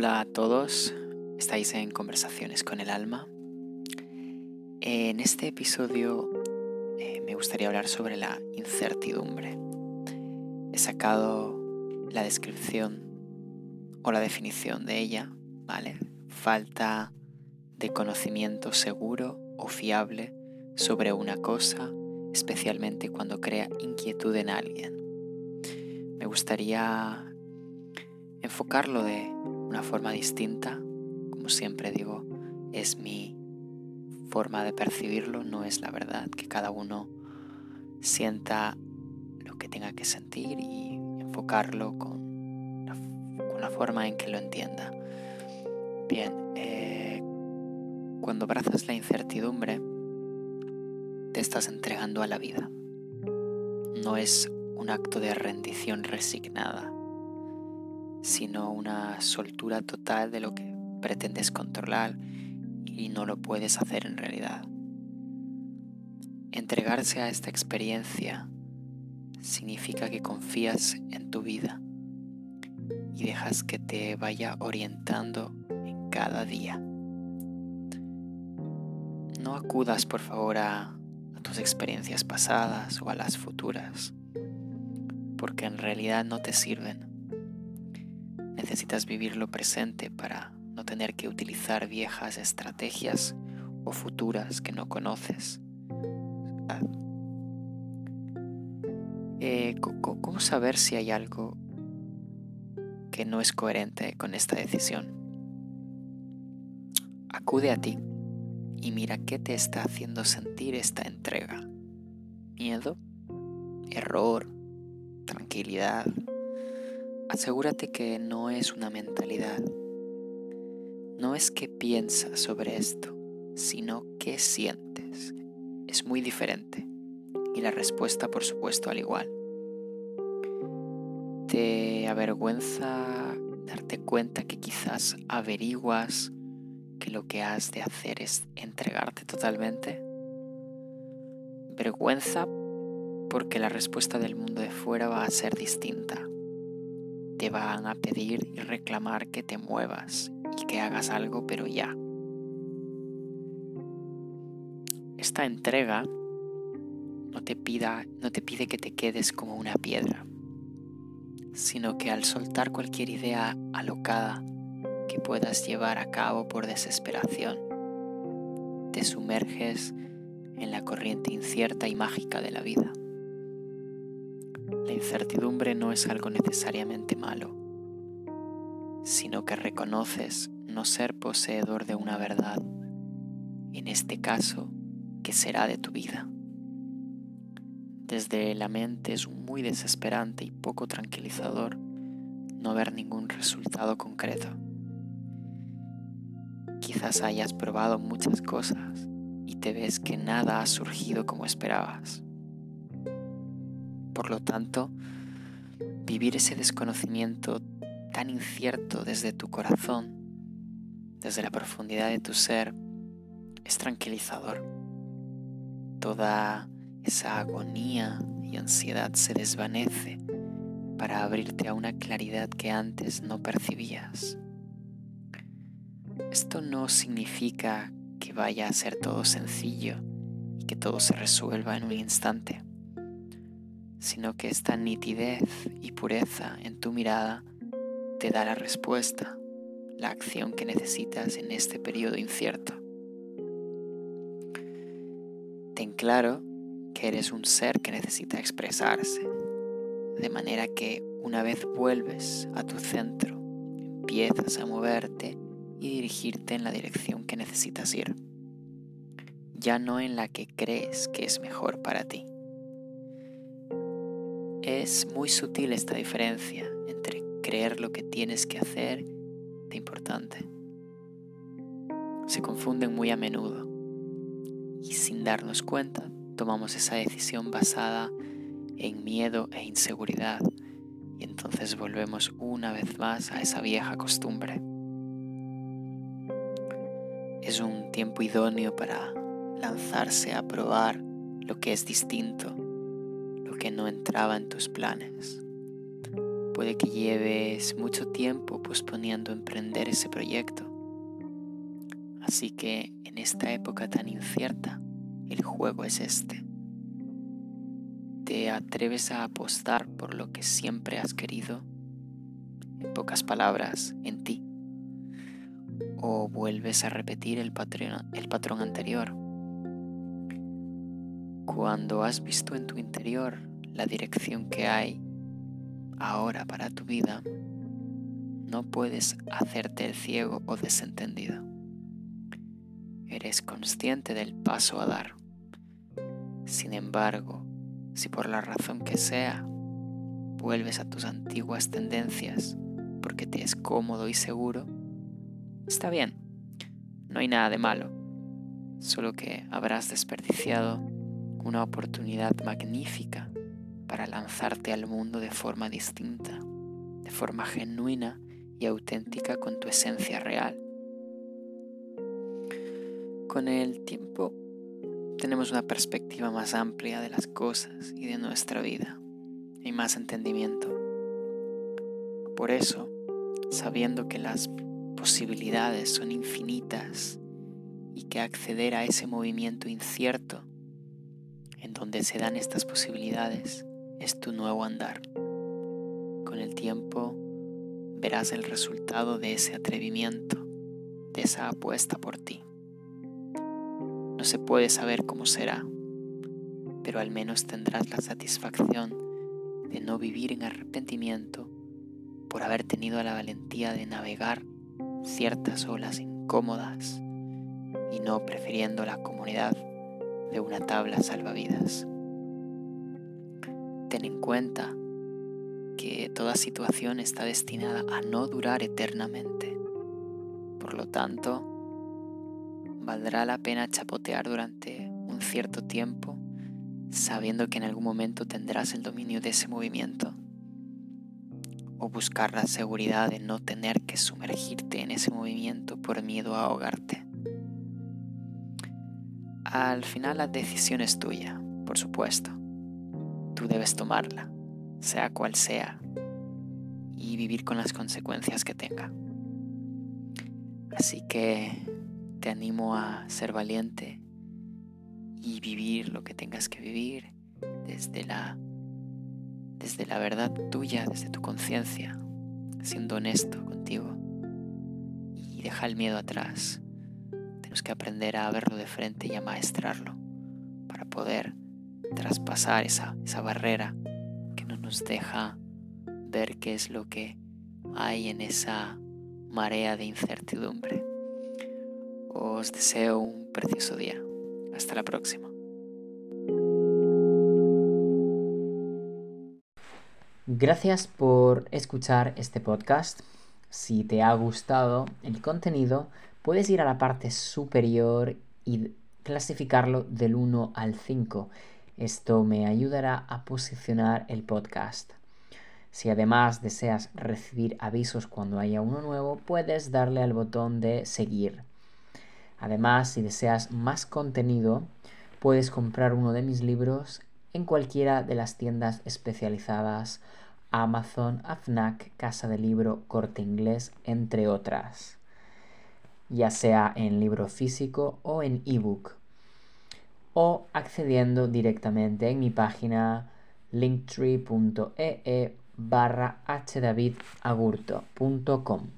Hola a todos, estáis en Conversaciones con el Alma. En este episodio eh, me gustaría hablar sobre la incertidumbre. He sacado la descripción o la definición de ella, ¿vale? Falta de conocimiento seguro o fiable sobre una cosa, especialmente cuando crea inquietud en alguien. Me gustaría enfocarlo de una forma distinta. Como siempre digo, es mi forma de percibirlo, no es la verdad, que cada uno sienta lo que tenga que sentir y enfocarlo con la, forma en que lo entienda. Bien, eh, cuando abrazas la incertidumbre, te estás entregando a la vida. No es un acto de rendición resignada sino una soltura total de lo que pretendes controlar y no lo puedes hacer en realidad. Entregarse a esta experiencia significa que confías en tu vida y dejas que te vaya orientando en cada día. No acudas por favor a, a tus experiencias pasadas o a las futuras, porque en realidad no te sirven Necesitas vivir lo presente para no tener que utilizar viejas estrategias o futuras que no conoces. Ah. Eh, ¿Cómo saber si hay algo que no es coherente con esta decisión? Acude a ti y mira qué te está haciendo sentir esta entrega. Miedo, error, tranquilidad, asegúrate que no es una mentalidad. No es que piensas sobre esto, sino que sientes. Es muy diferente. Y la respuesta, por supuesto, al igual. ¿Te avergüenza darte cuenta que quizás averiguas que lo que has de hacer es entregarte totalmente? Vergüenza porque la respuesta del mundo de fuera va a ser distinta te van a pedir y reclamar que te muevas y que hagas algo, pero ya. Esta entrega no te, pida, no te pide que te quedes como una piedra, sino que al soltar cualquier idea alocada que puedas llevar a cabo por desesperación, te sumerges en la corriente incierta y mágica de la vida. La incertidumbre no es algo necesariamente malo, sino que reconoces no ser poseedor de una verdad, en este caso, que será de tu vida. Desde la mente es muy desesperante y poco tranquilizador no ver ningún resultado concreto. Quizás hayas probado muchas cosas y te ves que nada ha surgido como esperabas. Por lo tanto, vivir ese desconocimiento tan incierto desde tu corazón, desde la profundidad de tu ser, es tranquilizador. Toda esa agonía y ansiedad se desvanece para abrirte a una claridad que antes no percibías. Esto no significa que vaya a ser todo sencillo y que todo se resuelva en un instante sino que esta nitidez y pureza en tu mirada te da la respuesta, la acción que necesitas en este periodo incierto. Ten claro que eres un ser que necesita expresarse, de manera que una vez vuelves a tu centro, empiezas a moverte y dirigirte en la dirección que necesitas ir, ya no en la que crees que es mejor para ti. Es muy sutil esta diferencia entre creer lo que tienes que hacer de importante. Se confunden muy a menudo y sin darnos cuenta tomamos esa decisión basada en miedo e inseguridad y entonces volvemos una vez más a esa vieja costumbre. Es un tiempo idóneo para lanzarse a probar lo que es distinto que no entraba en tus planes. puede que lleves mucho tiempo posponiendo emprender ese proyecto. Así que en esta época tan incierta, el juego es este. ¿Te atreves a apostar por lo que siempre has querido? En pocas palabras, en ti. ¿O vuelves a repetir el patrón, el patrón anterior? Cuando has visto en tu interior la dirección que hay ahora para tu vida, no puedes hacerte el ciego o desentendido. Eres consciente del paso a dar. Sin embargo, si por la razón que sea vuelves a tus antiguas tendencias porque te es cómodo y seguro, está bien, no hay nada de malo, solo que habrás desperdiciado una oportunidad magnífica para lanzarte al mundo de forma distinta, de forma genuina y auténtica con tu esencia real. Con el tiempo tenemos una perspectiva más amplia de las cosas y de nuestra vida y más entendimiento. Por eso, sabiendo que las posibilidades son infinitas y que acceder a ese movimiento incierto en donde se dan estas posibilidades es tu nuevo andar. Con el tiempo verás el resultado de ese atrevimiento, de esa apuesta por ti. No se puede saber cómo será, pero al menos tendrás la satisfacción de no vivir en arrepentimiento por haber tenido la valentía de navegar ciertas olas incómodas y no prefiriendo la comunidad de una tabla salvavidas. Ten en cuenta que toda situación está destinada a no durar eternamente. Por lo tanto, valdrá la pena chapotear durante un cierto tiempo sabiendo que en algún momento tendrás el dominio de ese movimiento o buscar la seguridad de no tener que sumergirte en ese movimiento por miedo a ahogarte. Al final la decisión es tuya, por supuesto tú debes tomarla, sea cual sea, y vivir con las consecuencias que tenga. Así que te animo a ser valiente y vivir lo que tengas que vivir desde la desde la verdad tuya, desde tu conciencia, siendo honesto contigo y deja el miedo atrás. Tenemos que aprender a verlo de frente y a maestrarlo para poder traspasar esa, esa barrera que no nos deja ver qué es lo que hay en esa marea de incertidumbre. Os deseo un precioso día. Hasta la próxima. Gracias por escuchar este podcast. Si te ha gustado el contenido, puedes ir a la parte superior y clasificarlo del 1 al 5 esto me ayudará a posicionar el podcast. Si además deseas recibir avisos cuando haya uno nuevo, puedes darle al botón de seguir. Además, si deseas más contenido, puedes comprar uno de mis libros en cualquiera de las tiendas especializadas Amazon, AFNAC, Casa de Libro, Corte Inglés, entre otras, ya sea en libro físico o en ebook o accediendo directamente en mi página linktree.ee barra hdavidagurto.com.